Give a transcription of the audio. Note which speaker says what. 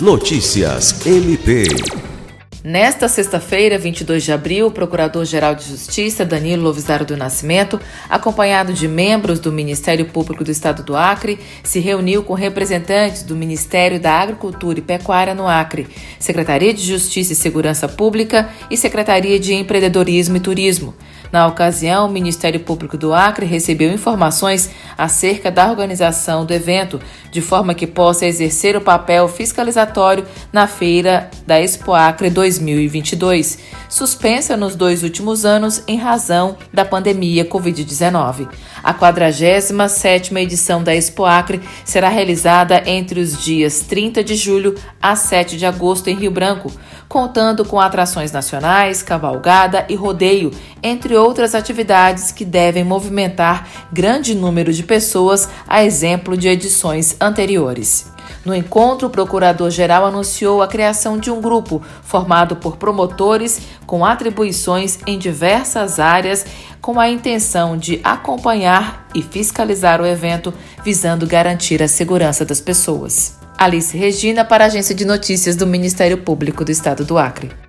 Speaker 1: Notícias MP.
Speaker 2: Nesta sexta-feira, 22 de abril, o Procurador-Geral de Justiça, Danilo Lovisaro do Nascimento, acompanhado de membros do Ministério Público do Estado do Acre, se reuniu com representantes do Ministério da Agricultura e Pecuária no Acre, Secretaria de Justiça e Segurança Pública e Secretaria de Empreendedorismo e Turismo. Na ocasião, o Ministério Público do Acre recebeu informações acerca da organização do evento, de forma que possa exercer o papel fiscalizatório na feira da Expo Acre 2022, suspensa nos dois últimos anos em razão da pandemia Covid-19. A 47ª edição da Expo Acre será realizada entre os dias 30 de julho a 7 de agosto em Rio Branco, contando com atrações nacionais, cavalgada e rodeio, entre outras atividades que devem movimentar grande número de pessoas, a exemplo de edições anteriores. No encontro, o procurador-geral anunciou a criação de um grupo formado por promotores com atribuições em diversas áreas, com a intenção de acompanhar e fiscalizar o evento, visando garantir a segurança das pessoas. Alice Regina, para a Agência de Notícias do Ministério Público do Estado do Acre.